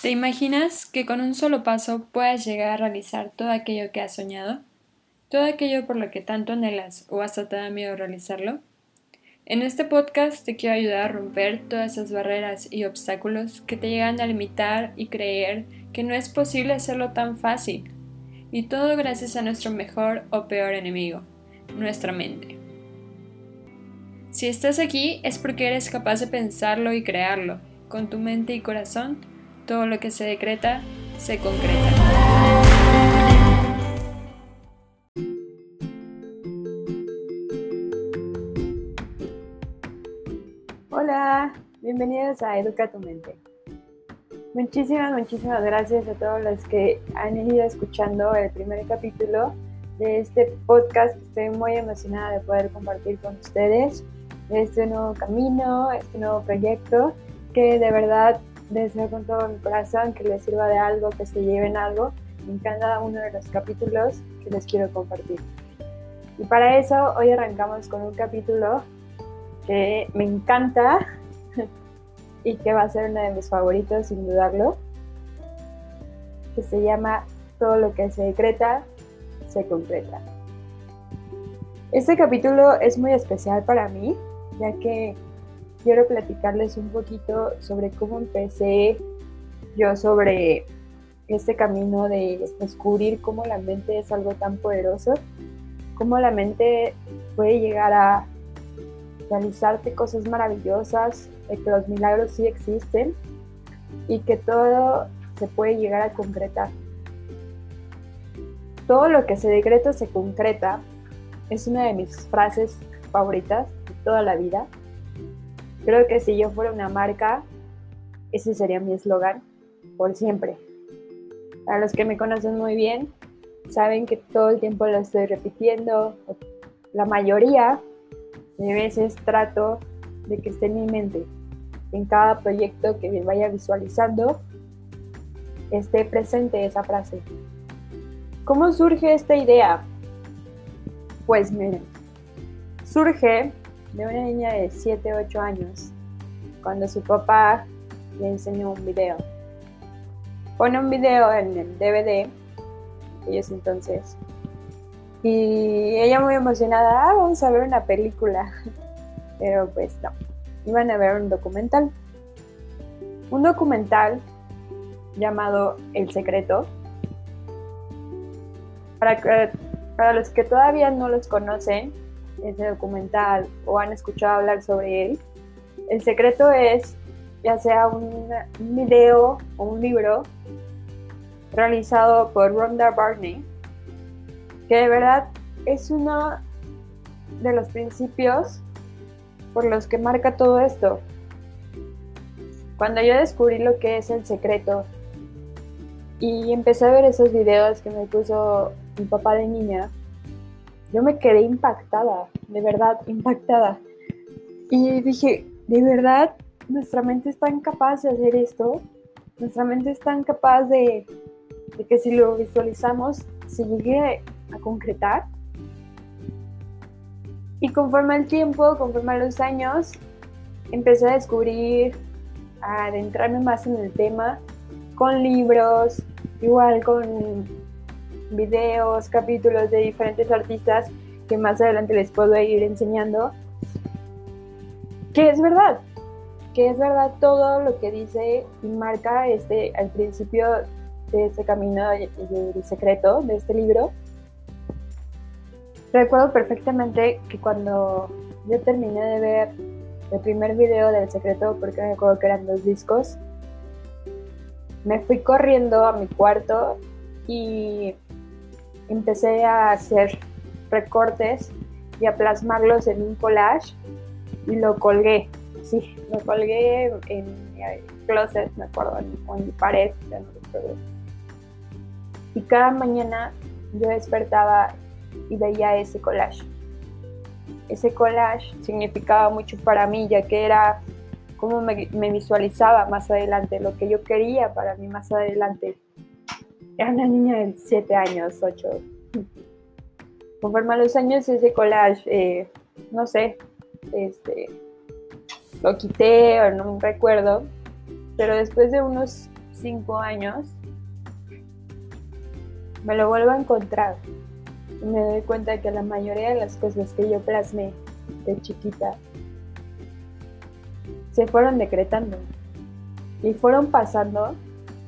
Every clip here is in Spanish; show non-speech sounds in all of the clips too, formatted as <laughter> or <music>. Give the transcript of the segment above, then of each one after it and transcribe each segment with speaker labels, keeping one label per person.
Speaker 1: ¿Te imaginas que con un solo paso puedas llegar a realizar todo aquello que has soñado? ¿Todo aquello por lo que tanto anhelas o hasta te da miedo realizarlo? En este podcast te quiero ayudar a romper todas esas barreras y obstáculos que te llegan a limitar y creer que no es posible hacerlo tan fácil. Y todo gracias a nuestro mejor o peor enemigo, nuestra mente. Si estás aquí es porque eres capaz de pensarlo y crearlo, con tu mente y corazón todo lo que se decreta, se concreta.
Speaker 2: Hola, bienvenidos a Educa tu Mente. Muchísimas, muchísimas gracias a todos los que han ido escuchando el primer capítulo de este podcast. Estoy muy emocionada de poder compartir con ustedes este nuevo camino, este nuevo proyecto que de verdad deseo con todo mi corazón que les sirva de algo, que se lleven algo en cada uno de los capítulos que les quiero compartir. Y para eso hoy arrancamos con un capítulo que me encanta <laughs> y que va a ser uno de mis favoritos sin dudarlo, que se llama Todo lo que se decreta, se concreta. Este capítulo es muy especial para mí, ya que quiero platicarles un poquito sobre cómo empecé yo sobre este camino de descubrir cómo la mente es algo tan poderoso, cómo la mente puede llegar a realizarte cosas maravillosas, de que los milagros sí existen y que todo se puede llegar a concretar. Todo lo que se decreta se concreta es una de mis frases favoritas de toda la vida Creo que si yo fuera una marca, ese sería mi eslogan por siempre. Para los que me conocen muy bien, saben que todo el tiempo lo estoy repitiendo. La mayoría de veces trato de que esté en mi mente. En cada proyecto que vaya visualizando, esté presente esa frase. ¿Cómo surge esta idea? Pues miren, surge de una niña de 7, 8 años, cuando su papá le enseñó un video. Pone un video en el DVD, ellos entonces, y ella muy emocionada, ah, vamos a ver una película, <laughs> pero pues no, iban a ver un documental. Un documental llamado El Secreto. Para, para los que todavía no los conocen, ese documental o han escuchado hablar sobre él. El secreto es ya sea un, video o un libro realizado por Rhonda Barney, que de verdad es uno de los principios por los que marca todo esto. Cuando yo descubrí lo que es el secreto y empecé a ver esos videos que me puso mi papá de niña, yo me quedé impactada, de verdad, impactada. Y dije, ¿de verdad nuestra mente es tan capaz de hacer esto? Nuestra mente es tan capaz de, que si lo visualizamos se llegue a concretar. Y conforme al tiempo, conforme los años, empecé a descubrir, a adentrarme más en el tema, con libros, igual con videos, capítulos de diferentes artistas que más adelante les puedo ir enseñando, que es verdad, que es verdad todo lo que dice y marca este, al principio de este camino del secreto de este libro. Recuerdo perfectamente que cuando yo terminé de ver el primer video del secreto, porque me acuerdo que eran dos discos, me fui corriendo a mi cuarto y empecé a hacer recortes y a plasmarlos en un collage y lo colgué. Sí, lo colgué en mi closet, me acuerdo, en, mi pared, ya no. Y cada mañana yo despertaba y veía ese collage. Ese collage significaba mucho para mí, ya que era como me, me visualizaba más adelante, lo que yo quería para mí más adelante era una niña de 7 años, 8. Conforme a los años ese collage, eh, no sé, este, lo quité o no recuerdo, pero después de unos cinco años, me lo vuelvo a encontrar y me doy cuenta que la mayoría de las cosas que yo plasmé de chiquita se fueron decretando y fueron pasando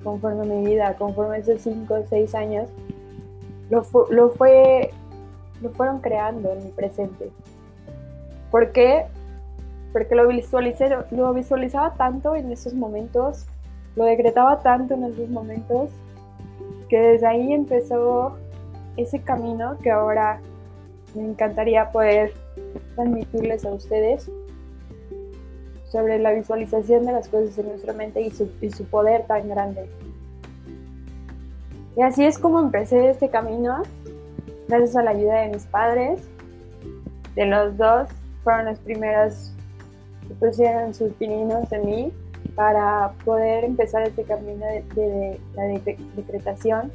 Speaker 2: conforme mi vida, conforme esos 5 o 6 años, lo, fue, lo fueron creando en mi presente. ¿Por qué? Porque lo, visualicé, lo visualizaba tanto en esos momentos, lo decretaba tanto en esos momentos, que desde ahí empezó ese camino que ahora me encantaría poder transmitirles a ustedes sobre la visualización de las cosas en nuestra mente y su, poder tan grande. Y así es como empecé este camino, gracias a la ayuda de mis padres. De los dos fueron los primeros que pusieron sus pininos en mí para poder empezar este camino de, la decretación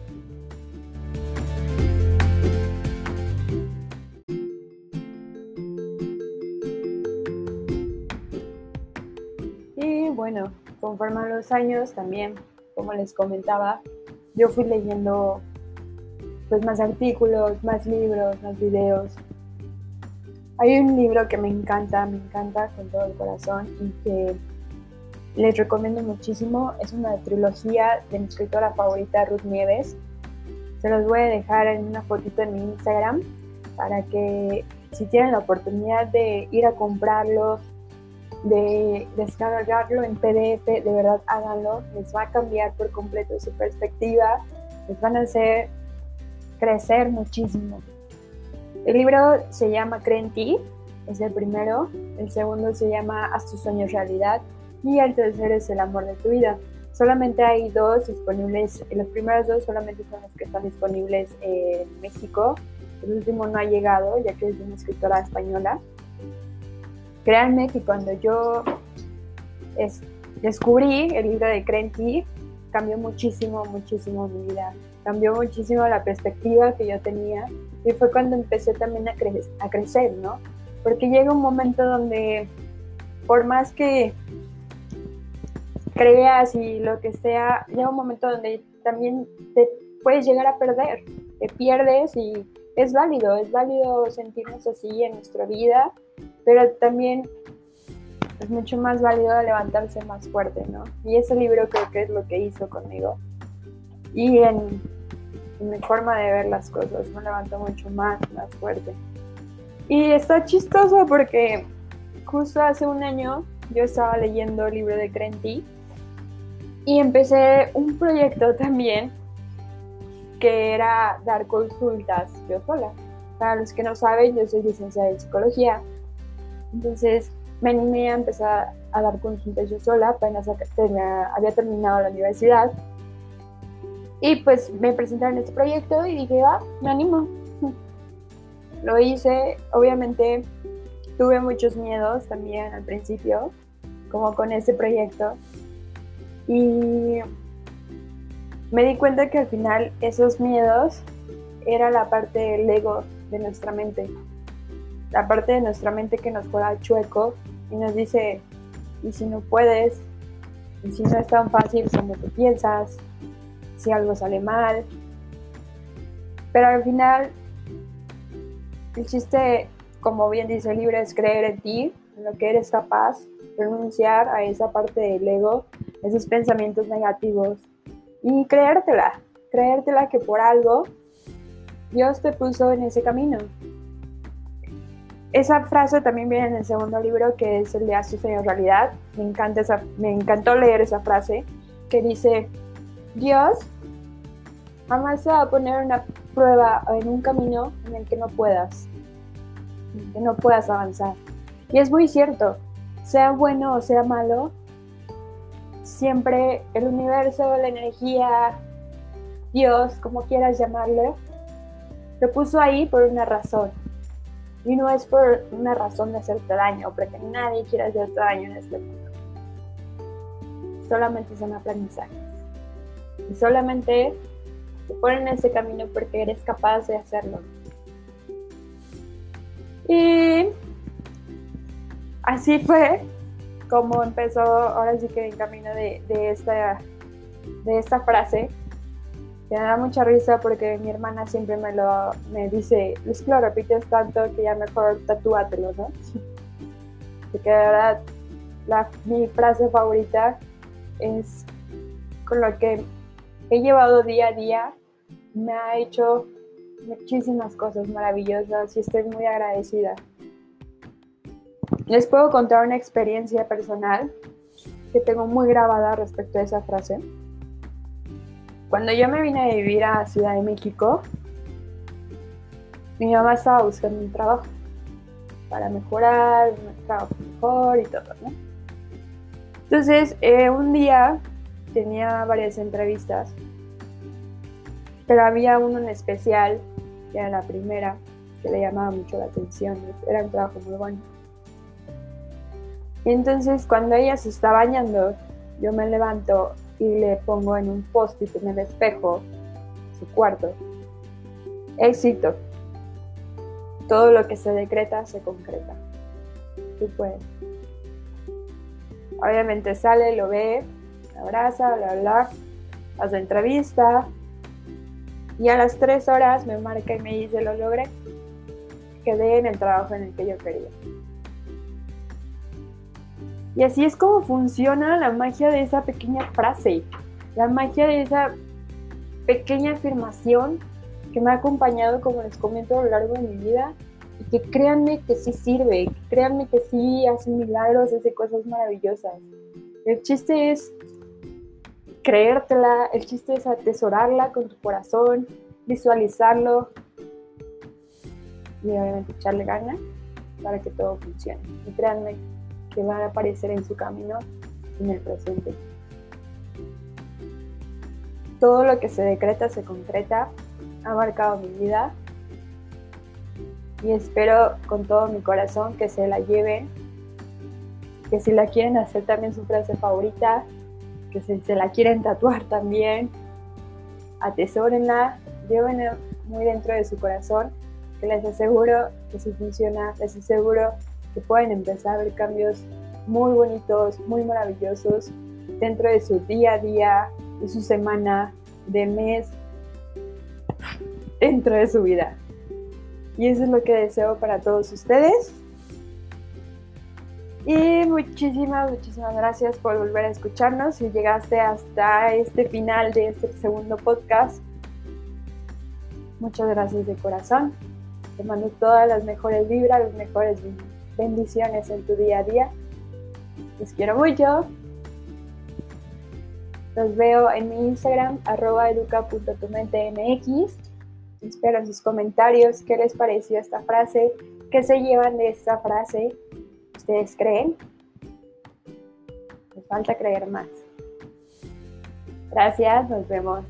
Speaker 2: bueno, conforme a los años también, como les comentaba, yo fui leyendo pues más artículos, más libros, más videos. Hay un libro que me encanta, me encanta con todo el corazón y que les recomiendo muchísimo. Es una trilogía de mi escritora favorita, Ruth Nieves. Se los voy a dejar en una fotito en mi Instagram para que si tienen la oportunidad de ir a comprarlo, de descargarlo en PDF, de verdad háganlo, les va a cambiar por completo su perspectiva, les van a hacer crecer muchísimo. El libro se llama Cree en ti, es el primero, el segundo se llama Haz tus sueños realidad y el tercero es El amor de tu vida. Solamente hay dos disponibles, los primeros dos solamente son los que están disponibles en México, el último no ha llegado ya que es de una escritora española. Créanme que cuando yo descubrí el libro de Crenti, cambió muchísimo, muchísimo mi vida. Cambió muchísimo la perspectiva que yo tenía y fue cuando empecé también a, a crecer, ¿no? Porque llega un momento donde, por más que creas y lo que sea, llega un momento donde también te puedes llegar a perder, te pierdes y es válido, es válido sentirnos así en nuestra vida pero también es mucho más válido levantarse más fuerte, ¿no? Y ese libro creo que es lo que hizo conmigo. Y en, mi forma de ver las cosas, me levantó mucho más, más fuerte. Y está chistoso porque justo hace un año yo estaba leyendo el libro de Crenti y empecé un proyecto también que era dar consultas yo sola. Para los que no saben, yo soy licenciada en psicología entonces me animé a empezar a dar consultas yo sola, apenas había terminado la universidad. Y pues me presentaron este proyecto y dije, ah, me animo. <laughs> Lo hice, obviamente tuve muchos miedos también al principio, como con este proyecto. Y me di cuenta que al final esos miedos era la parte del ego de nuestra mente. La parte de nuestra mente que nos juega chueco y nos dice, y si no puedes, y si no es tan fácil como tú piensas, si algo sale mal. Pero al final, el chiste, como bien dice el es creer en ti, en lo que eres capaz, renunciar a esa parte del ego, esos pensamientos negativos y creértela, creértela que por algo Dios te puso en ese camino esa frase también viene en el segundo libro, que es el de Haz tu realidad. Me, encanta esa, me encantó leer esa frase, que dice, Dios jamás se va a poner una prueba en un camino en el que no puedas, que no puedas avanzar. Y es muy cierto, sea bueno o sea malo, siempre el universo, la energía, Dios, como quieras llamarle, te puso ahí por una razón y no es por una razón de hacerte daño, porque nadie quiere hacerte daño en este mundo. Solamente son aprendizajes. Y solamente te ponen en ese camino porque eres capaz de hacerlo. Y así fue como empezó ahora sí que en camino de, esta de esta frase me da mucha risa porque mi hermana siempre me lo me dice, es que lo repites tanto que ya mejor tatúatelo, ¿no? <laughs> Porque de verdad mi frase favorita es con lo que he llevado día a día, me ha hecho muchísimas cosas maravillosas y estoy muy agradecida. Les puedo contar una experiencia personal que tengo muy grabada respecto a esa frase. Cuando yo me vine a vivir a Ciudad de México, mi mamá estaba buscando un trabajo para mejorar, un trabajo mejor y todo, ¿no? Entonces, eh, un día tenía varias entrevistas, pero había uno en especial, que era la primera, que le llamaba mucho la atención, era un trabajo muy bueno. Y entonces, cuando ella se está bañando, yo me levanto y le pongo en un post-it en el espejo su cuarto. Éxito. Todo lo que se decreta se concreta. Tú puedes. Obviamente sale, lo ve, abraza, bla, bla, hace entrevista. Y a las tres horas me marca y me dice, lo logré. Quedé en el trabajo en el que yo quería. Y así es como funciona la magia de esa pequeña frase, la magia de esa pequeña afirmación que me ha acompañado, como les comento, a lo largo de mi vida y que créanme que sí sirve, créanme que sí hace milagros, hace cosas maravillosas. El chiste es creértela, el chiste es atesorarla con tu corazón, visualizarlo y obviamente echarle ganas para que todo funcione. Y créanme que van a aparecer en su camino en el presente. Todo lo que se decreta se concreta, ha marcado mi vida y espero con todo mi corazón que se la lleven, que si la quieren hacer también su frase favorita, que si se la quieren tatuar también, atesórenla, llévenla muy dentro de su corazón, que les aseguro que si funciona, les aseguro que pueden empezar a ver cambios muy bonitos, muy maravillosos dentro de su día a día, de su semana, de mes, dentro de su vida. Y eso es lo que deseo para todos ustedes. Y muchísimas, muchísimas gracias por volver a escucharnos. Si llegaste hasta este final de este segundo podcast, muchas gracias de corazón. Te mando todas las mejores vibras, las mejores bendiciones en tu día a día. Les quiero mucho. Los veo en mi Instagram, arroba educa.tumentemx. Espero sus comentarios. ¿Qué les pareció esta frase? ¿Qué se llevan de esta frase? ¿Ustedes creen? Me falta creer más. Gracias, nos vemos.